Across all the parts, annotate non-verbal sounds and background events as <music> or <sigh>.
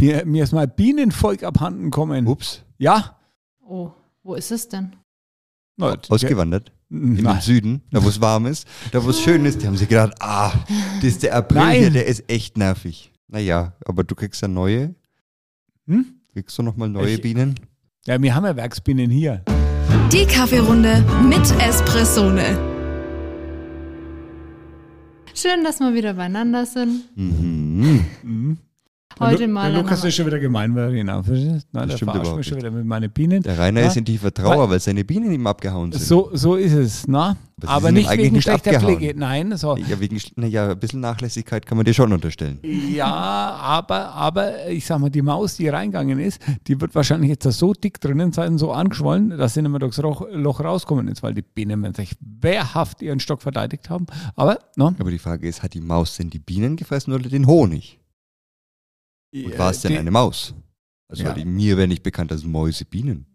mir, mir ist mal Bienenvolk abhanden kommen. Ups, Ja. Oh, wo ist es denn? Na, ausgewandert. In Nein. den Süden, da wo es warm ist, da wo es schön ist, die haben sich gedacht, ah, das ist der April Nein. hier, der ist echt nervig. Naja, aber du kriegst ja neue. Hm? Kriegst du nochmal neue Ich- Bienen? Ja, wir haben ja Werksbienen hier. Die Kaffeerunde mit Espressone. Schön, dass wir wieder beieinander sind. Mhm. Heute der Lu- mal Der Lukas ist schon wieder gemein, weil er Nein, der stimmt überhaupt mich schon nicht. wieder mit meinen Bienen. Der Rainer Ja. ist in tiefer Trauer, weil seine Bienen ihm abgehauen sind. So, so ist es, na? Aber nicht wegen nicht schlechter abgehauen. Pflege. Nein, so. Ja, wegen, naja, ein bisschen Nachlässigkeit kann man dir schon unterstellen. Ja, aber, aber ich sag mal, die Maus, die reingegangen ist, die wird wahrscheinlich jetzt da so dick drinnen sein, so angeschwollen, dass sie nicht mehr durchs Loch, Loch rauskommen ist, weil die Bienen sich wehrhaft ihren Stock verteidigt haben. Aber, ne? Aber die Frage ist, hat die Maus denn die Bienen gefressen oder den Honig? Und war es denn die- eine Maus? Also Ja. mir wäre nicht bekannt als Mäuse Bienen.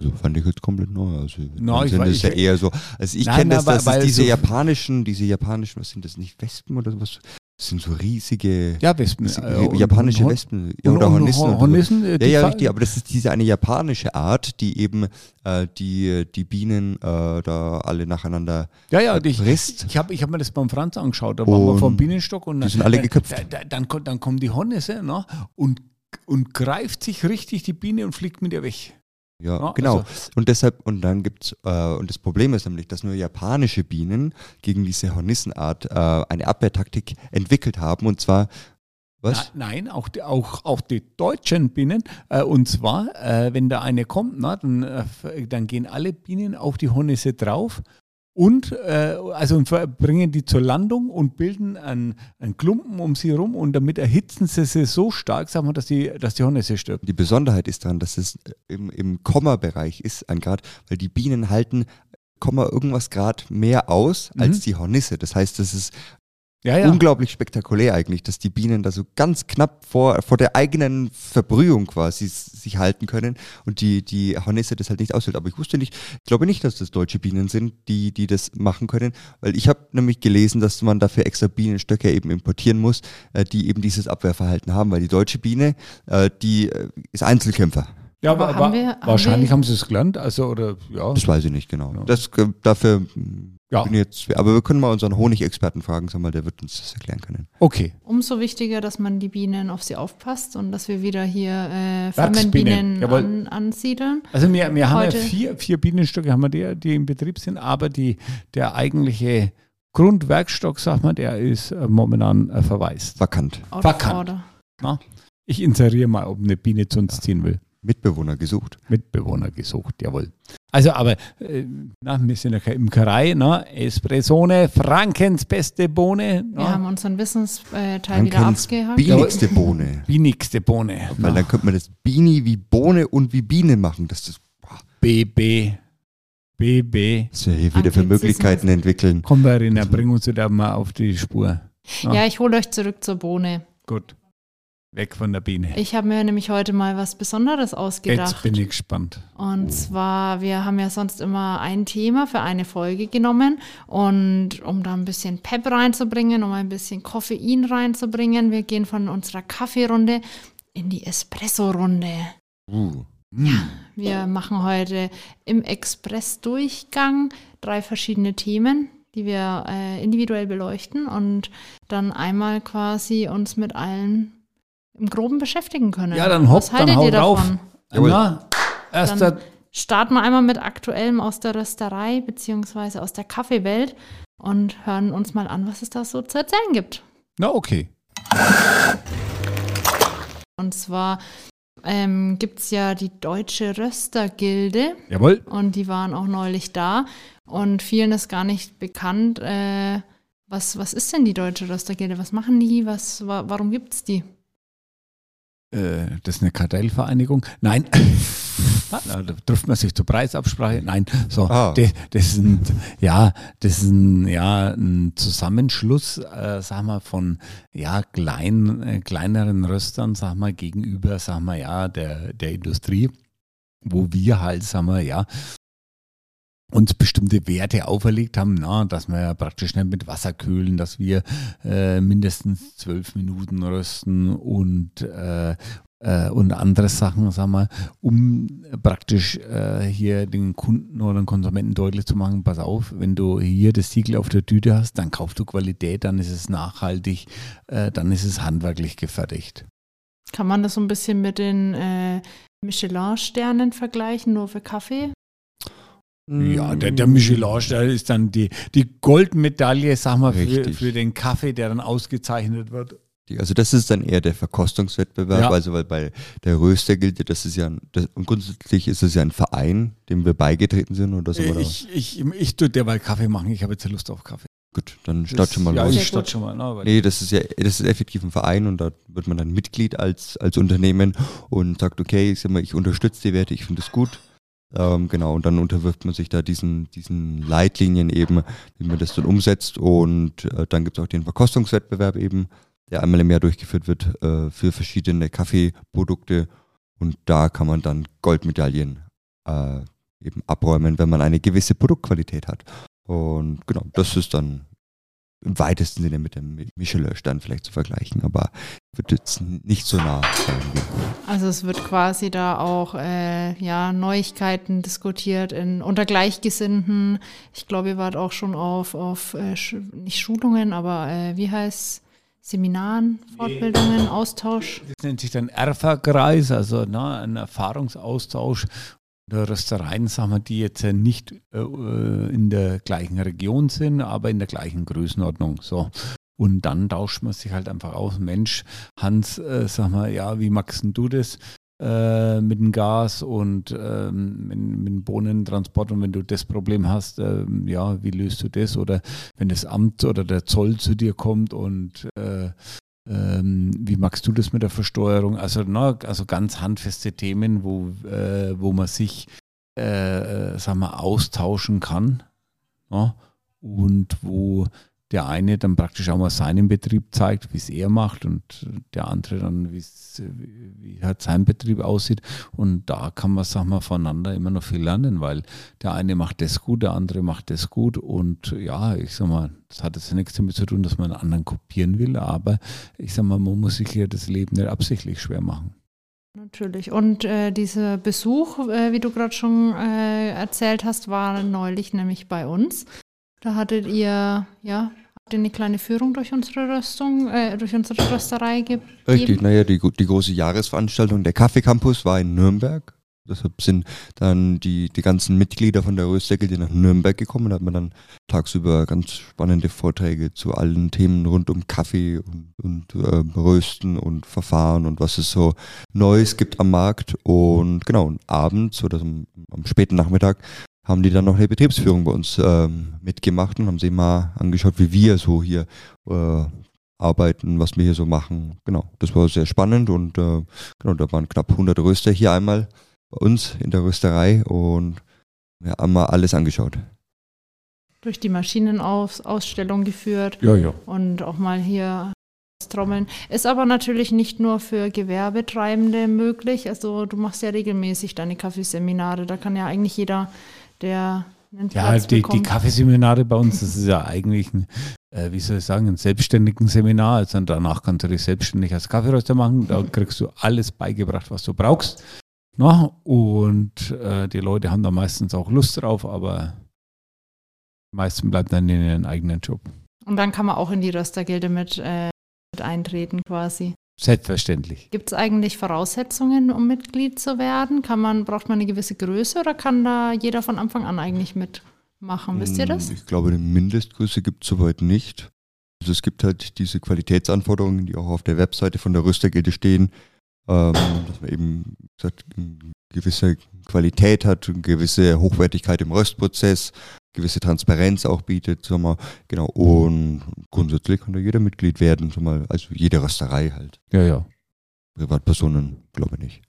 Also fand ich jetzt komplett neu. Also No, ich das ja ich- eher so. Also ich kenne das, aber- das weil ist diese so- japanischen, diese japanischen, was sind das nicht Wespen oder was? Das sind so riesige Ja, Wespen. äh, und- japanische und- Wespen ja, und- oder und Hornissen. so. Hornissen, äh, Ja, ja, richtig, aber das ist diese eine japanische Art, die eben äh, die, die Bienen äh, da alle nacheinander Ja, ja, und ich, frisst. ich habe ich hab mir das beim Franz angeschaut, da waren wir Und vom Bienenstock und die sind alle geköpft. Da, da, dann, kommt- dann kommt die Hornisse ne, und, und greift sich richtig die Biene und fliegt mit ihr weg. Ja, Ja, genau. also- und deshalb, und dann gibt's, äh, und das Problem ist nämlich, dass nur japanische Bienen gegen diese Hornissenart äh, eine Abwehrtaktik entwickelt haben. Und zwar, was? Na, nein, auch die, auch, auch die deutschen Bienen. Äh, und zwar, äh, wenn da eine kommt, na, dann, äh, dann gehen alle Bienen auf die Hornisse drauf und äh, also bringen die zur Landung und bilden einen, einen Klumpen um sie herum und damit erhitzen sie sie so stark, sagen wir, dass die, dass die Hornisse stirbt. Die Besonderheit ist daran, dass es im, im Komma-Bereich ist, ein Grad, weil die Bienen halten Komma irgendwas Grad mehr aus als Mhm. die Hornisse. Das heißt, das ist Ja, ja. unglaublich spektakulär eigentlich, dass die Bienen da so ganz knapp vor, vor der eigenen Verbrühung quasi sich halten können und die, die Hornisse das halt nicht aushält. Aber ich wusste nicht, ich glaube nicht, dass das deutsche Bienen sind, die, die das machen können, weil ich habe nämlich gelesen, dass man dafür extra Bienenstöcke eben importieren muss, äh, die eben dieses Abwehrverhalten haben, weil die deutsche Biene, äh, die äh, ist Einzelkämpfer. Ja, Aber aber, haben wir- haben wahrscheinlich wir- haben sie es gelernt, also oder ja. Das weiß ich nicht genau. Ja. Das, dafür Ja. bin ich jetzt, aber wir können mal unseren Honigexperten fragen, sag mal, der wird uns das erklären können. Okay. Umso wichtiger, dass man die Bienen auf sie aufpasst und dass wir wieder hier äh, Firmenbienen an, ansiedeln. Also wir, wir haben ja vier, vier Bienenstöcke, haben wir die, die im Betrieb sind, aber die, der eigentliche Grundwerkstock, sag mal, der ist äh, momentan äh, verwaist. Vakant. Out Vakant. Ich inseriere mal, ob eine Biene zu uns ziehen will. Mitbewohner gesucht. Mitbewohner gesucht, jawohl. Also, aber äh, na, wir sind ja keine Imkerei, na, Espressone, Frankens beste Bohne, Wir haben na, unseren Wissensteil wieder Frankens abgehakt. Bienigste Bohne. bienigste Bohne. Weil na. dann könnte man das Bini wie Bohne und wie Biene machen. Das, das, boah, BB, BB. was wir hier wieder für. Möglichkeiten entwickeln. Komm, Verena, bring uns wieder mal auf die Spur. Ja, ich hole euch zurück zur Bohne. Gut. Weg von der Biene. Ich habe mir nämlich heute mal was Besonderes ausgedacht. Jetzt bin ich gespannt. Und zwar, wir haben ja sonst immer ein Thema für eine Folge genommen. Und um da ein bisschen Pep reinzubringen, um ein bisschen Koffein reinzubringen, wir gehen von unserer Kaffeerunde in die Espresso-Runde. Uh, Wir machen heute im Express-Durchgang drei verschiedene Themen, die wir äh, individuell beleuchten und dann einmal quasi uns mit allen im Groben beschäftigen können. Ja, dann hopp, Was haltet dann hau ihr drauf. davon? Jawohl. Na, erster, Dann starten wir einmal mit Aktuellem aus der Rösterei beziehungsweise aus der Kaffeewelt und hören uns mal an, was es da so zu erzählen gibt. na okay. Und zwar ähm, gibt es ja die Deutsche Röstergilde Jawohl. und die waren auch neulich da und vielen ist gar nicht bekannt, äh, was, was ist denn die Deutsche Röstergilde? Was machen die? Was, wa warum gibt es die? Äh, das ist eine Kartellvereinigung. Nein. <laughs> Da trifft man sich zur Preisabsprache. Nein, so. Ah. Das, das sind, ja, das ist ein, ja, ein Zusammenschluss, äh, sag mal, von, ja, klein, äh, kleineren Röstern, sag mal, gegenüber, sag mal, ja, der, der Industrie, wo wir halt, sag mal, ja, uns bestimmte Werte auferlegt haben, na, dass wir ja praktisch nicht mit Wasser kühlen, dass wir äh, mindestens zwölf Minuten rösten und äh, äh, und andere Sachen, sag mal, um praktisch äh, hier den Kunden oder den Konsumenten deutlich zu machen, pass auf, wenn du hier das Siegel auf der Tüte hast, dann kaufst du Qualität, dann ist es nachhaltig, äh, dann ist es handwerklich gefertigt. Kann man das so ein bisschen mit den äh, Michelin-Sternen vergleichen, nur für Kaffee? Ja, der, der Michelin-Stern ist dann die, die Goldmedaille, sag mal, für, Richtig. für den Kaffee, der dann ausgezeichnet wird. Die- Also das ist dann eher der Verkostungswettbewerb, Ja. also weil bei der Röster gilt ja, das ist ja, ein, das, und grundsätzlich ist es ja ein Verein, dem wir beigetreten sind oder so. Oder? Ich, ich, ich tue derweil Kaffee machen, ich habe jetzt Lust auf Kaffee. Gut, dann start schon mal ja, los. ich Sehr starte gut. schon mal. Ne, weil Nee, das ist ja, das ist effektiv ein Verein und da wird man dann Mitglied als, als Unternehmen und sagt, okay, ich, sag mal, ich unterstütze die Werte, ich finde es gut. Ähm, genau, und dann unterwirft man sich da diesen, diesen Leitlinien eben, wie man das dann umsetzt und äh, dann gibt es auch den Verkostungswettbewerb eben, der einmal im Jahr durchgeführt wird äh, für verschiedene Kaffeeprodukte und da kann man dann Goldmedaillen äh, eben abräumen, wenn man eine gewisse Produktqualität hat. Und genau, das ist dann im weitesten Sinne mit dem Michelin-Stern vielleicht zu vergleichen, aber wird jetzt nicht so nah sein. Also es wird quasi da auch äh, ja, Neuigkeiten diskutiert in, unter Gleichgesinnten. Ich glaube, ihr wart auch schon auf, auf äh, nicht Schulungen, aber äh, wie heißt Seminaren, Fortbildungen, Austausch. Das nennt sich dann ERFA-Kreis, also ne, ein Erfahrungsaustausch Röstereien, sagen wir, die jetzt äh, nicht äh, in der gleichen Region sind, aber in der gleichen Größenordnung. So. Und dann tauscht man sich halt einfach aus. Mensch, Hans, äh, sag mal, ja, wie magst du das? äh, mit dem Gas und ähm, mit, mit dem Bohnentransport und wenn du das Problem hast, ähm, ja, wie löst du das? Oder wenn das Amt oder der Zoll zu dir kommt und äh, ähm, wie magst du das mit der Versteuerung? Also, na, also ganz handfeste Themen, wo, äh, wo man sich äh, äh, sag mal, austauschen kann. Ja? Und wo der eine dann praktisch auch mal seinen Betrieb zeigt, wie es er macht und der andere dann, wie halt sein Betrieb aussieht. Und da kann man, sag mal, voneinander immer noch viel lernen, weil der eine macht das gut, der andere macht das gut. Und ja, ich sag mal, das hat jetzt nichts damit zu tun, dass man einen anderen kopieren will, aber ich sag mal, man muss sich ja das Leben nicht absichtlich schwer machen. Natürlich. Und äh, dieser Besuch, äh, wie du gerade schon äh, erzählt hast, war neulich nämlich bei uns. Da hattet ihr, ja, habt ihr eine kleine Führung durch unsere Röstung, äh, durch unsere Rösterei gegeben. Richtig, naja, die, die große Jahresveranstaltung der Kaffeecampus war in Nürnberg. Deshalb sind dann die, die ganzen Mitglieder von der Röstergilde nach Nürnberg gekommen. Da hat man dann tagsüber ganz spannende Vorträge zu allen Themen rund um Kaffee und, und äh, Rösten und Verfahren und was es so Neues gibt am Markt. Und genau, und abends oder so am, am späten Nachmittag haben die dann noch eine Betriebsführung bei uns ähm, mitgemacht und haben sich mal angeschaut, wie wir so hier äh, arbeiten, was wir hier so machen. Genau, das war sehr spannend und äh, genau, da waren knapp 100 Röster hier einmal bei uns in der Rösterei und wir haben mal alles angeschaut. durch die Maschinenausstellung geführt Ja, ja. und auch mal hier das Trommeln. Ist aber natürlich nicht nur für Gewerbetreibende möglich. Also du machst ja regelmäßig deine Kaffeeseminare. Da kann ja eigentlich jeder, der einen Ja, Platz die, die bekommt. Kaffeeseminare bei uns, das ist ja eigentlich ein, äh, wie soll ich sagen, ein selbstständigen Seminar. Also danach kannst du dich selbstständig als Kaffeeröster machen. Da kriegst du alles beigebracht, was du brauchst. Na, und äh, die Leute haben da meistens auch Lust drauf, aber die meisten bleiben dann in ihren eigenen Job. Und dann kann man auch in die Röstergilde mit, äh, mit eintreten quasi. Selbstverständlich. Gibt es eigentlich Voraussetzungen, um Mitglied zu werden? Kann man, braucht man eine gewisse Größe oder kann da jeder von Anfang an eigentlich mitmachen? Wisst ihr das? Hm, Ich glaube, eine Mindestgröße gibt es soweit nicht. Also es gibt halt diese Qualitätsanforderungen, die auch auf der Webseite von der Röstergilde stehen, ähm, dass man eben gesagt, eine gewisse Qualität hat, eine gewisse Hochwertigkeit im Röstprozess, gewisse Transparenz auch bietet, sag mal, genau. Und grundsätzlich kann da jeder Mitglied werden, sag mal, also jede Rösterei halt. Ja, ja. Privatpersonen glaube ich nicht.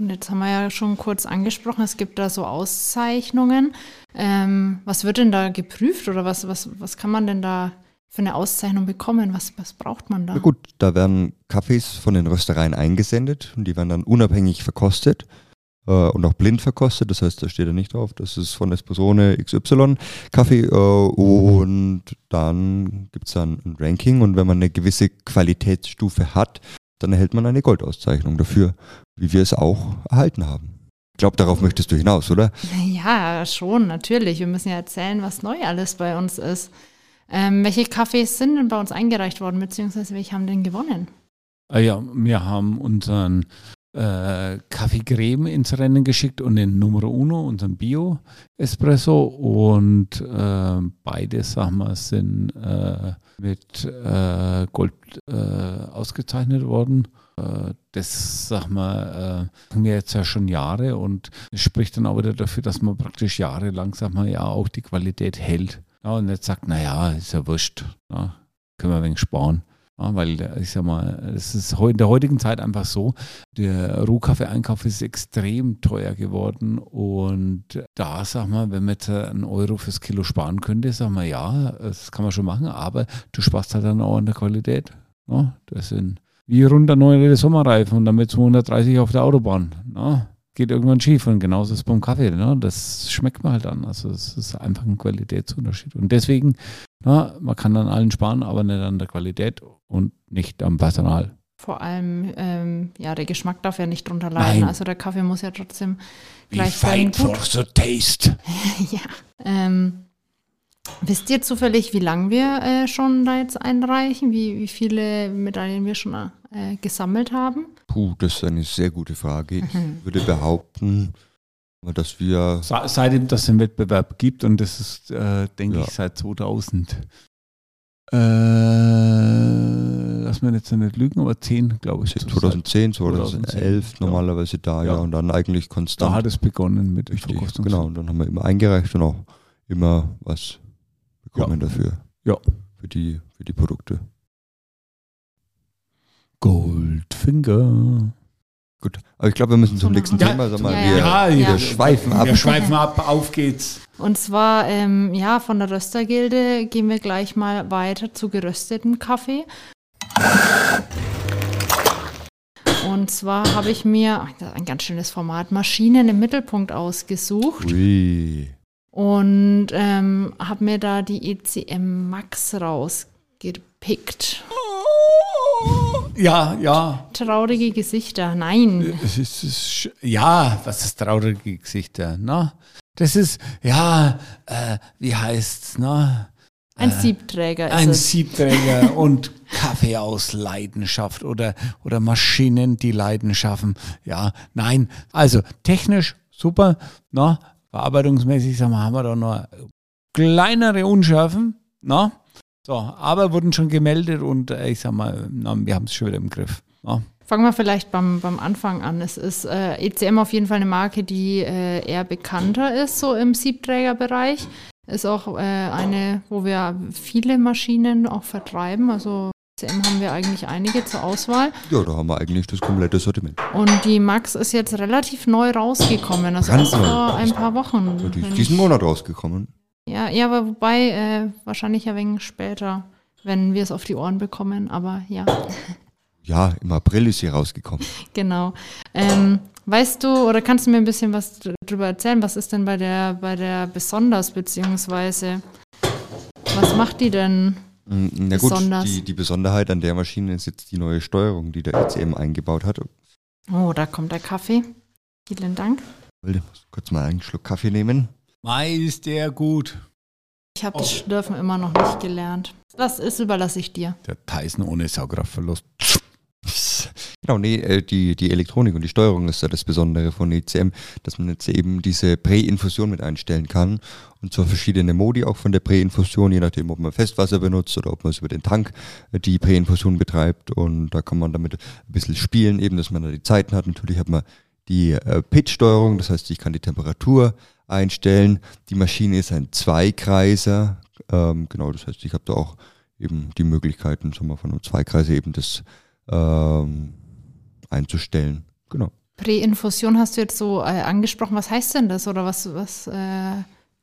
Und jetzt haben wir ja schon kurz angesprochen, es gibt da so Auszeichnungen. Ähm, was wird denn da geprüft oder was, was, was kann man denn da für eine Auszeichnung bekommen? Was, was braucht man da? Na gut, da werden Kaffees von den Röstereien eingesendet und die werden dann unabhängig verkostet. Äh, und auch blind verkostet. Das heißt, da steht er nicht drauf. Das ist von Espressone XY Kaffee. Äh, und dann gibt es dann ein Ranking. Und wenn man eine gewisse Qualitätsstufe hat, dann erhält man eine Goldauszeichnung dafür, wie wir es auch erhalten haben. Ich glaube, darauf möchtest du hinaus, oder? Ja, schon, natürlich. Wir müssen ja erzählen, was neu alles bei uns ist. Ähm, welche Kaffees sind denn bei uns eingereicht worden, beziehungsweise welche haben denn gewonnen? Ah ja, wir haben unseren äh, Kaffee Creme ins Rennen geschickt und den Numero Uno, unseren Bio-Espresso. Und äh, beide, sagen wir, sind äh, mit äh, Gold äh, ausgezeichnet worden. Äh, das, sag mal, äh, haben wir jetzt ja schon Jahre und es spricht dann auch wieder dafür, dass man praktisch jahrelang, sag mal, ja auch die Qualität hält. Ja, und jetzt sagt, naja, ist ja wurscht, ja, können wir ein wenig sparen. Ja, weil ich sag mal, es ist in der heutigen Zeit einfach so, der Rohkaffee-Einkauf ist extrem teuer geworden und da sag mal, wenn man jetzt einen Euro fürs Kilo sparen könnte, sag mal, ja, das kann man schon machen, aber du sparst halt dann auch an der Qualität. Ja, das sind wie runter neue Sommerreifen und damit 230 auf der Autobahn. Ja, geht irgendwann schief und genauso ist es beim Kaffee. Ne? Das schmeckt man halt an. Also es ist einfach ein Qualitätsunterschied. Und deswegen, na, man kann an allen sparen, aber nicht an der Qualität und nicht am Personal. Vor allem, ähm, ja, der Geschmack darf ja nicht drunter leiden. Nein. Also der Kaffee muss ja trotzdem gleich sein. fight for the taste. <laughs> ja. Ähm, wisst ihr zufällig, wie lange wir äh, schon da jetzt einreichen? Wie, wie viele Medaillen wir schon äh, gesammelt haben? Puh, das ist eine sehr gute Frage. Ich würde behaupten, dass wir Se- Seitdem das den Wettbewerb gibt und das ist, äh, denke Ja. ich, seit 2000. Äh, lass mir jetzt nicht lügen, aber 10, glaube ich. 2010, 2010, 2011 ja. normalerweise da, ja. Ja. und dann eigentlich Da konstant. hat es begonnen mit Richtig, genau. Und dann haben wir immer eingereicht und auch immer was bekommen dafür. Ja. Für die, für die Produkte. Goldfinger. Gut. Aber ich glaube, wir müssen zum Ja. nächsten Ja. Thema. Sag mal, Ja, wir, ja. wir Ja. schweifen ab. Wir schweifen ab, auf geht's. Und zwar, ähm, ja, von der Röstergilde gehen wir gleich mal weiter zu geröstetem Kaffee. Und zwar habe ich mir ach, das ist ein ganz schönes Format Maschinen im Mittelpunkt ausgesucht Ui. und ähm, habe mir da die ECM Max rausgepickt. Ja, ja. Traurige Gesichter, nein. Es ist, es ist, ja, was ist traurige Gesichter, ne? Das ist, ja, äh, wie heißt's, ne? Ein Äh, Siebträger ist Ein es. Siebträger <laughs> und Kaffee aus Leidenschaft oder, oder Maschinen, die Leiden schaffen. Ja, nein, also technisch super, ne? Verarbeitungsmäßig sagen wir, haben wir da noch kleinere Unschärfen, ne? So, aber wurden schon gemeldet und äh, ich sag mal, na, wir haben es schon wieder im Griff. Ne? Fangen wir vielleicht beim, beim Anfang an. Es ist äh, ECM auf jeden Fall eine Marke, die äh, eher bekannter ist, so im Siebträgerbereich. Ist auch äh, eine, wo wir viele Maschinen auch vertreiben. Also ECM haben wir eigentlich einige zur Auswahl. Ja, da haben wir eigentlich das komplette Sortiment. Und die Max ist jetzt relativ neu rausgekommen. Also Ganz erst neu. vor ein paar Wochen. Ja, die ist diesen Monat rausgekommen. Ja, ja, aber wobei äh, wahrscheinlich ein wenig später, wenn wir es auf die Ohren bekommen. Aber ja. <laughs> Ja, im April ist sie rausgekommen. <laughs> Genau. Ähm, weißt du oder kannst du mir ein bisschen was darüber erzählen? Was ist denn bei der, bei der besonders, beziehungsweise was macht die denn? Mm, Na gut, Besonders. die, die Besonderheit an der Maschine ist jetzt die neue Steuerung, die der ECM eingebaut hat. Oh, da kommt der Kaffee. Vielen Dank. Ich will kurz mal einen Schluck Kaffee nehmen. Mai ist der gut. Ich habe das Schlürfen immer noch nicht gelernt. Das ist, überlasse ich dir. Der Tyson ohne Saugkraftverlust. Genau, nee, äh, die, die Elektronik und die Steuerung ist ja das Besondere von ECM, dass man jetzt eben diese Präinfusion mit einstellen kann und zwar verschiedene Modi auch von der Präinfusion, je nachdem, ob man Festwasser benutzt oder ob man es über den Tank äh, die Präinfusion betreibt und da kann man damit ein bisschen spielen, eben, dass man da die Zeiten hat. Natürlich hat man die äh, Pitch-Steuerung, das heißt, ich kann die Temperatur einstellen. Die Maschine ist ein Zweikreiser, ähm, genau, das heißt, ich habe da auch eben die Möglichkeiten, sagen wir, von einem Zweikreiser eben das ähm, einzustellen. Genau. Präinfusion hast du jetzt so äh, angesprochen. Was heißt denn das oder was, was äh,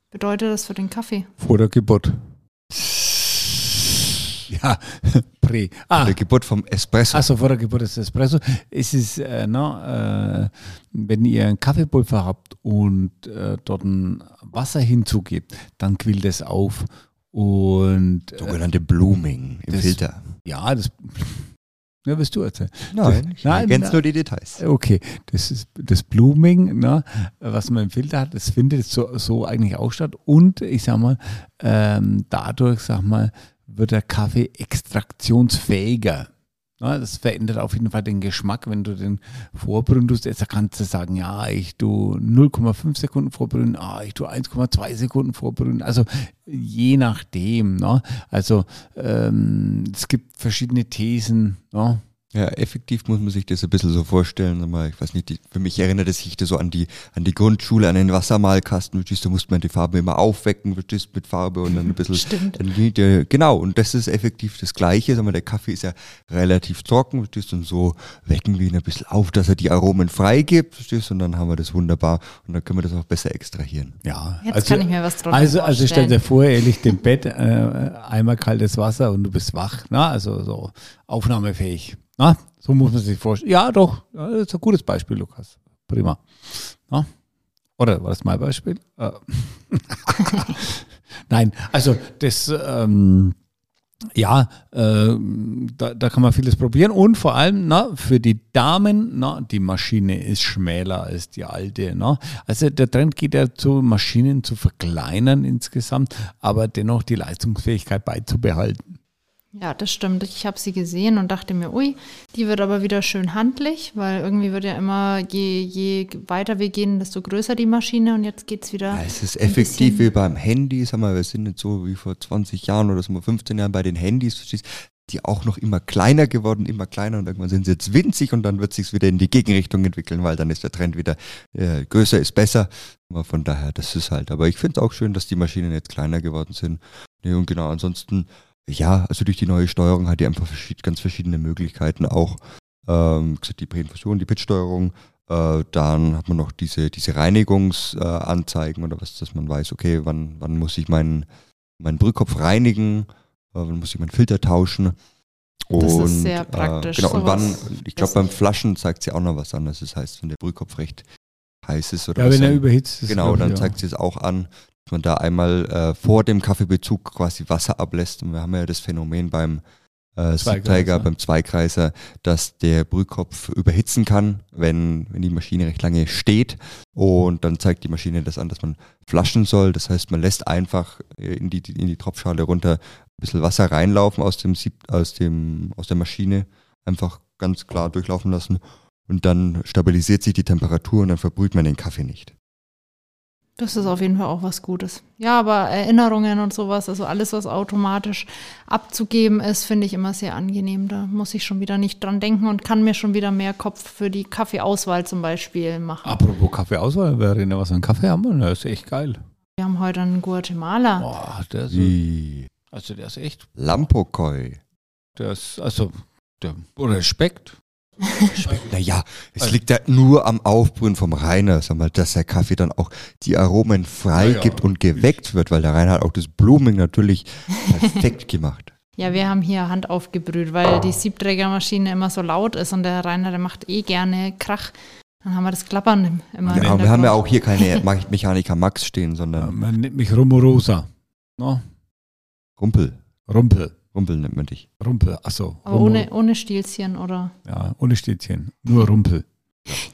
bedeutet das für den Kaffee? Vor der Geburt. <laughs> Ja, Prä. Ah, Der Geburt vom Espresso. also vor der Geburt des Espresso. Es ist, äh, na, äh, wenn ihr ein Kaffeepulver habt und äh, dort ein Wasser hinzugebt, dann quillt es auf. Und äh, Sogenannte Blooming im das- Filter. ja, das <laughs> ja, wirst du erzählen. Nein, ich Nein, ergänze nur die Details. Okay, das ist das Blooming, ne, was man im Filter hat, das findet so, so eigentlich auch statt. Und ich sag mal, ähm, dadurch, sag mal, wird der Kaffee extraktionsfähiger. Ne, das verändert auf jeden Fall den Geschmack, wenn du den vorbrühen tust. Jetzt kannst du sagen, ja, ich tu 0,5 Sekunden vorbrühen, ah, ich tu 1,2 Sekunden vorbrühen. Also je nachdem. Ne? Also ähm, es gibt verschiedene Thesen. Ne? Ja, effektiv muss man sich das ein bisschen so vorstellen. Ich weiß nicht, die, für mich erinnert es sich da so an die, an die Grundschule, an den Wassermalkasten. Verstehst du, da musste man die Farbe immer aufwecken, verstehst mit Farbe und dann ein bisschen. Stimmt. Dann genau, und das ist effektiv das Gleiche. Sag mal, der Kaffee ist ja relativ trocken, verstehst du, und so wecken wir ihn ein bisschen auf, dass er die Aromen freigibt, verstehst du, und dann haben wir das wunderbar und dann können wir das auch besser extrahieren. Ja, Jetzt kann ich mir was drunter also, also stell dir vor, ehrlich, dem Bett, äh, einmal kaltes Wasser und du bist wach. Na, also so aufnahmefähig. Na, so muss man sich vorstellen. Ja, doch, das ist ein gutes Beispiel, Lukas. Prima. Na? Oder war das mein Beispiel? Äh. <laughs> Nein, also das, ähm, ja, äh, da, da kann man vieles probieren und vor allem na, für die Damen, na, die Maschine ist schmäler als die alte. Na. Also der Trend geht ja zu Maschinen zu verkleinern insgesamt, aber dennoch die Leistungsfähigkeit beizubehalten. Ja, das stimmt. Ich habe sie gesehen und dachte mir, ui, die wird aber wieder schön handlich, weil irgendwie wird ja immer, je, je weiter wir gehen, desto größer die Maschine und jetzt geht es wieder. Ja, es ist effektiv wie beim Handy, sag mal, wir sind nicht so wie vor 20 Jahren oder so mal 15 Jahren bei den Handys, verstehst die auch noch immer kleiner geworden, immer kleiner und irgendwann sind sie jetzt winzig und dann wird sich's wieder in die Gegenrichtung entwickeln, weil dann ist der Trend wieder äh, größer ist besser. Aber von daher, das ist halt. Aber ich finde es auch schön, dass die Maschinen jetzt kleiner geworden sind. Nee, und genau, ansonsten, ja, also durch die neue Steuerung hat die einfach verschied ganz verschiedene Möglichkeiten auch. Ähm, wie gesagt, die Präinfusion, die Pitchsteuerung, äh, dann hat man noch diese, diese Reinigungsanzeigen äh, oder was, dass man weiß, okay, wann, wann muss ich meinen, meinen Brühkopf reinigen, äh, wann muss ich meinen Filter tauschen. Das ist sehr praktisch, Äh, genau, und wann, ich glaube, beim Flaschen zeigt sie auch noch was anderes. Das heißt, wenn der Brühkopf recht heiß ist oder Ja, was wenn er überhitzt ist. Genau, dann zeigt sie es auch an, dass man da einmal äh, vor dem Kaffeebezug quasi Wasser ablässt. Und wir haben ja das Phänomen beim äh, Zweikreiser. Siebträger, beim Zweikreiser, dass der Brühkopf überhitzen kann, wenn, wenn die Maschine recht lange steht. Und dann zeigt die Maschine das an, dass man flaschen soll. Das heißt, man lässt einfach äh, in die, in die Tropfschale runter ein bisschen Wasser reinlaufen aus dem Sieb, aus dem, aus der Maschine. Einfach ganz klar durchlaufen lassen. Und dann stabilisiert sich die Temperatur und dann verbrüht man den Kaffee nicht. Das ist auf jeden Fall auch was Gutes. Ja, aber Erinnerungen und sowas, also alles, was automatisch abzugeben ist, finde ich immer sehr angenehm. Da muss ich schon wieder nicht dran denken und kann mir schon wieder mehr Kopf für die Kaffeeauswahl zum Beispiel machen. Apropos Kaffeeauswahl, Verena, was für einen Kaffee haben wir? Das ist echt geil. Wir haben heute einen Guatemala. Boah, der ist, Die also der ist echt, Lampokoi. der ist, also, der Respekt. Naja, es Also- liegt ja nur am Aufbrühen vom Rainer, sag mal, dass der Kaffee dann auch die Aromen freigibt Ja, ja. und geweckt wird, weil der Rainer hat auch das Blooming natürlich perfekt gemacht. Ja, wir haben hier Hand aufgebrüht, weil die Siebträgermaschine immer so laut ist und der Rainer, der macht eh gerne Krach. Dann haben wir das Klappern im- immer im Ja, wir haben ja auch hier keine Me- Mechaniker Max stehen, Ja, sondern man nennt mich Rumorosa. No? Rumpel. Rumpel. Rumpel nennt man dich. Rumpel, achso. Aber ohne, ohne Stilzchen, oder? Ja, ohne Städtchen. Nur Rumpel.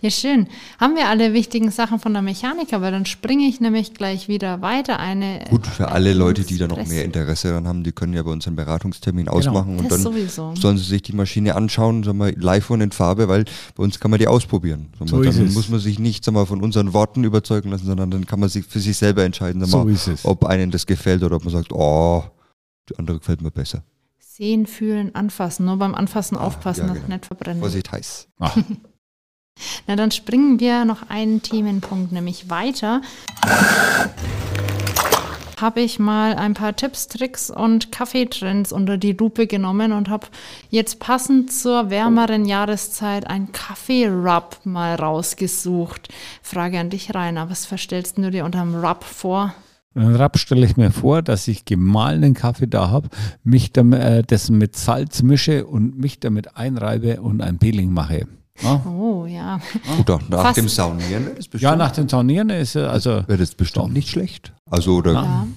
Ja, schön. Haben wir alle wichtigen Sachen von der Mechaniker, weil dann springe ich nämlich gleich wieder weiter. Eine Gut, für alle Leute, die da noch mehr Interesse daran haben, die können ja bei uns einen Beratungstermin ausmachen und Das dann sowieso. sollen sie sich die Maschine anschauen, sagen wir, live und in Farbe, weil bei uns kann man die ausprobieren. So ist dann es. muss man sich nicht sagen wir, von unseren Worten überzeugen lassen, sondern dann kann man sich für sich selber entscheiden, sagen So wir, ist es. ob einem das gefällt oder ob man sagt, oh, die andere gefällt mir besser. Sehen, fühlen, anfassen. Nur beim Anfassen aufpassen, ja, dass genau. nicht verbrennen. Vorsicht heiß. Ah, <laughs> Na, dann springen wir noch einen Themenpunkt, nämlich weiter. Habe ich mal ein paar Tipps, Tricks und Kaffeetrends unter die Lupe genommen und habe jetzt passend zur wärmeren Jahreszeit ein Kaffee-Rub mal rausgesucht. Frage an dich, Rainer, was verstellst du dir unter dem Rub vor? Rub stelle ich mir vor, dass ich gemahlenen Kaffee da habe, mich damit, äh, das mit Salz mische und mich damit einreibe und ein Peeling mache. Ja, Oh, ja. Gut, auch nach Fast. dem Saunieren ist bestimmt, ja nach dem Saunieren ist äh, also. wäre das bestimmt nicht schlecht. Also, oder, ja.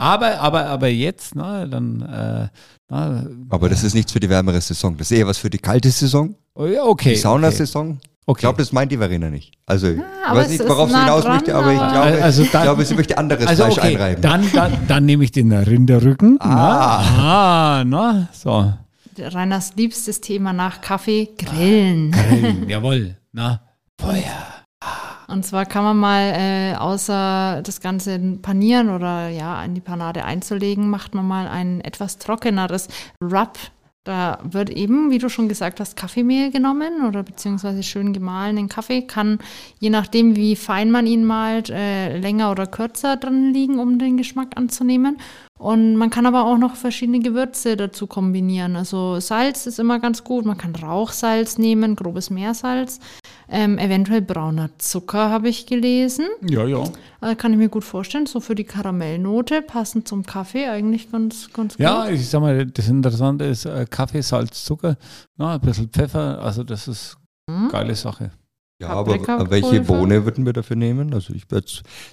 Aber, aber, aber jetzt, ne, dann, äh, na, aber das ist nichts für die wärmere Saison. Das ist eher was für die kalte Saison, oh, ja, okay. die Saunasaison. Ich Okay. glaube, das meint die Verena nicht. Also, ich aber weiß nicht, ist worauf sie hinaus möchte, aber ich glaube, Also ich dann- glaube, sie möchte anderes Also Fleisch okay, einreiben. dann, dann, dann nehme ich den Rinderrücken. Ah. Na, ah, na, so. Reiners liebstes Thema nach Kaffee, Grillen. Grillen, <laughs> jawohl. Na, Feuer. Und zwar kann man mal, äh, außer das Ganze panieren oder ja, in die Panade einzulegen, macht man mal ein etwas trockeneres Rub. Da wird eben, wie du schon gesagt hast, Kaffeemehl genommen oder beziehungsweise schön gemahlenen Kaffee. Kann, je nachdem, wie fein man ihn malt, äh, länger oder kürzer drin liegen, um den Geschmack anzunehmen. Und man kann aber auch noch verschiedene Gewürze dazu kombinieren. Also Salz ist immer ganz gut. Man kann Rauchsalz nehmen, grobes Meersalz. Ähm, eventuell brauner Zucker habe ich gelesen. Ja, ja. Äh, kann ich mir gut vorstellen. So für die Karamellnote, passend zum Kaffee, eigentlich ganz, ganz Ja, gut. ich sag mal, das Interessante ist äh, Kaffee, Salz, Zucker, na, ein bisschen Pfeffer, also das ist Hm? geile Sache. Ja, aber welche Bohne würden wir dafür nehmen? Also ich würde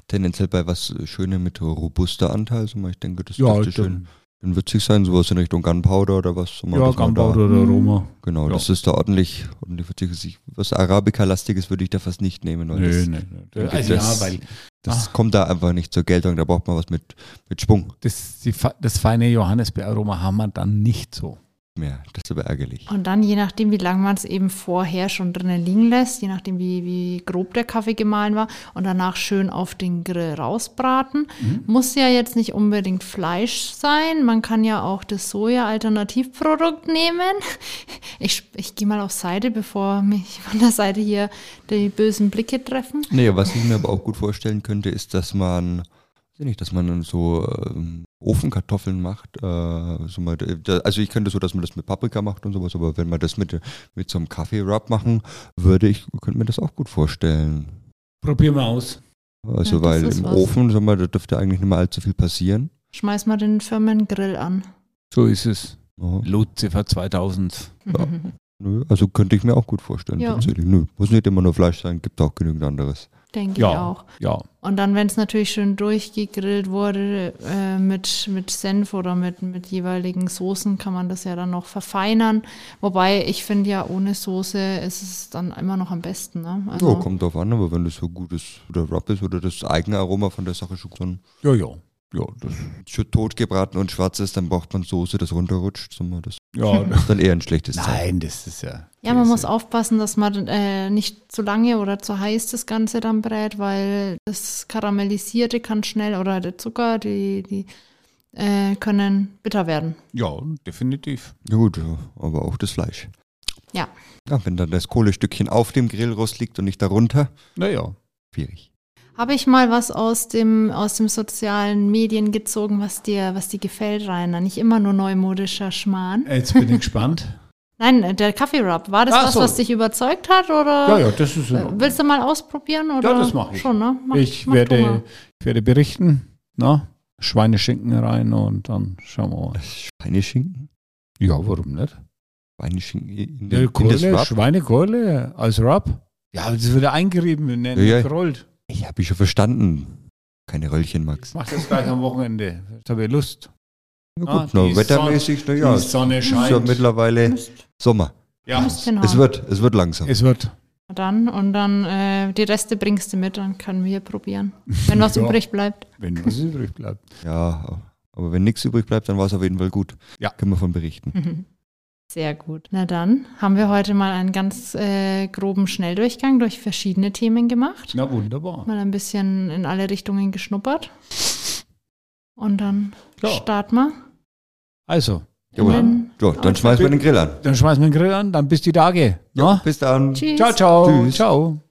tendenziell bei was Schönem mit robuster Anteil, so mal, ich denke, das Ja, dürfte schön, dann, würzig sein, sowas in Richtung Gunpowder oder was. so ja Gunpowder oder Mhm. Roma. Genau, Ja. das ist da ordentlich, ordentlich ist. Ich- Was Arabica-lastiges würde ich da fast nicht nehmen, weil Nö, das, nö, nö. das- Also ja, weil das Ah. kommt da einfach nicht zur Geltung, da braucht man was mit, mit Schwung das, die, das feine Johannisbeeraroma haben wir dann nicht so. Mehr. Das ist aber ärgerlich. Und dann, je nachdem, wie lange man es eben vorher schon drinnen liegen lässt, je nachdem, wie, wie grob der Kaffee gemahlen war, und danach schön auf den Grill rausbraten. Muss ja jetzt nicht unbedingt Fleisch sein. Man kann ja auch das Soja-Alternativprodukt nehmen. Ich, ich gehe mal auf Seite, bevor mich von der Seite hier die bösen Blicke treffen. Nee, was ich mir aber auch gut vorstellen könnte, ist, dass man, nicht, dass man dann so ähm, Ofenkartoffeln macht. Äh, so mal, da, also ich könnte so, dass man das mit Paprika macht und sowas, aber wenn man das mit, mit so einem Kaffee-Rub machen würde, ich könnte mir das auch gut vorstellen. Probieren wir aus. Also Ja, weil im was. Ofen, sag mal, da dürfte eigentlich nicht mehr allzu viel passieren. Schmeiß mal den Firmengrill an. So ist es. Ja, Lotziffer 2000. Ja. nö, also könnte ich mir auch gut vorstellen, Ja. tatsächlich. Nö, muss nicht immer nur Fleisch sein, gibt auch genügend anderes. Denke ich Ja, auch. ja. Und dann, wenn es natürlich schön durchgegrillt wurde äh, mit, mit Senf oder mit, mit jeweiligen Soßen, kann man das ja dann noch verfeinern. Wobei ich finde ja, ohne Soße ist es dann immer noch am besten. Ne? Also, ja, kommt drauf an, aber wenn das so gut ist, oder Rub ist oder das eigene Aroma von der Sache schon Ja, ja. Ja, das, schon tot gebraten und schwarz ist, dann braucht man Soße, das runterrutscht. Mal, Das ja, das, <laughs> ist dann eher ein schlechtes Zeichen. nein, das ist ja. ja, man muss aufpassen, dass man äh, nicht zu lange oder zu heiß das Ganze dann brät, weil das Karamellisierte kann schnell oder der Zucker, die, die äh, können bitter werden. Ja, definitiv. Ja gut, aber auch das Fleisch. Ja. ja. Wenn dann das Kohlestückchen auf dem Grillrost liegt und nicht darunter, Naja. schwierig. Habe ich mal was aus dem, aus dem sozialen Medien gezogen, was dir, was dir gefällt, Rainer? Nicht immer nur neumodischer Schmarrn. Jetzt bin ich gespannt. <laughs> Nein, äh, der Kaffee-Rub. War das Ach was, so. was dich überzeugt hat? Oder Ja, ja, das ist in äh, Ordnung. willst du mal ausprobieren? Oder? Ja, das mache ich. Schon, ne? Mach- Ich mach werde, ich werde berichten. Na, Schweineschinken rein und dann schauen wir mal. Schweineschinken? Ja, warum nicht? Schweineschinken in, in Rub? Schweinekeule als Rub. Ja, das wird eingerieben, Ja, ja. gerollt. Ich habe ich schon verstanden. Keine Röllchen, Max. Mach das gleich am Wochenende. Jetzt habe ich Lust. Ja, Ah, gut, na, die wettermäßig, na ja, Die es Sonne ist ja scheint. mittlerweile Sommer. ja. Es wird, es wird langsam. es wird. Dann und dann äh, die Reste bringst du mit, dann können wir hier probieren. Wenn was <laughs> Ja. übrig bleibt. Wenn was übrig bleibt. Ja, aber wenn nichts übrig bleibt, dann war es auf jeden Fall gut. Ja. Können wir von berichten. Sehr gut. Na dann haben wir heute mal einen ganz äh, groben Schnelldurchgang durch verschiedene Themen gemacht. Na wunderbar. Mal ein bisschen in alle Richtungen geschnuppert. Und dann Ja. starten wir. Also, Jawohl. Dann- So, dann schmeißen wir den Grill an. dann schmeißen wir den Grill an, dann bis die Tage. Ja, Ja? bis dann. Tschüss. Ciao, ciao. Tschüss. Ciao.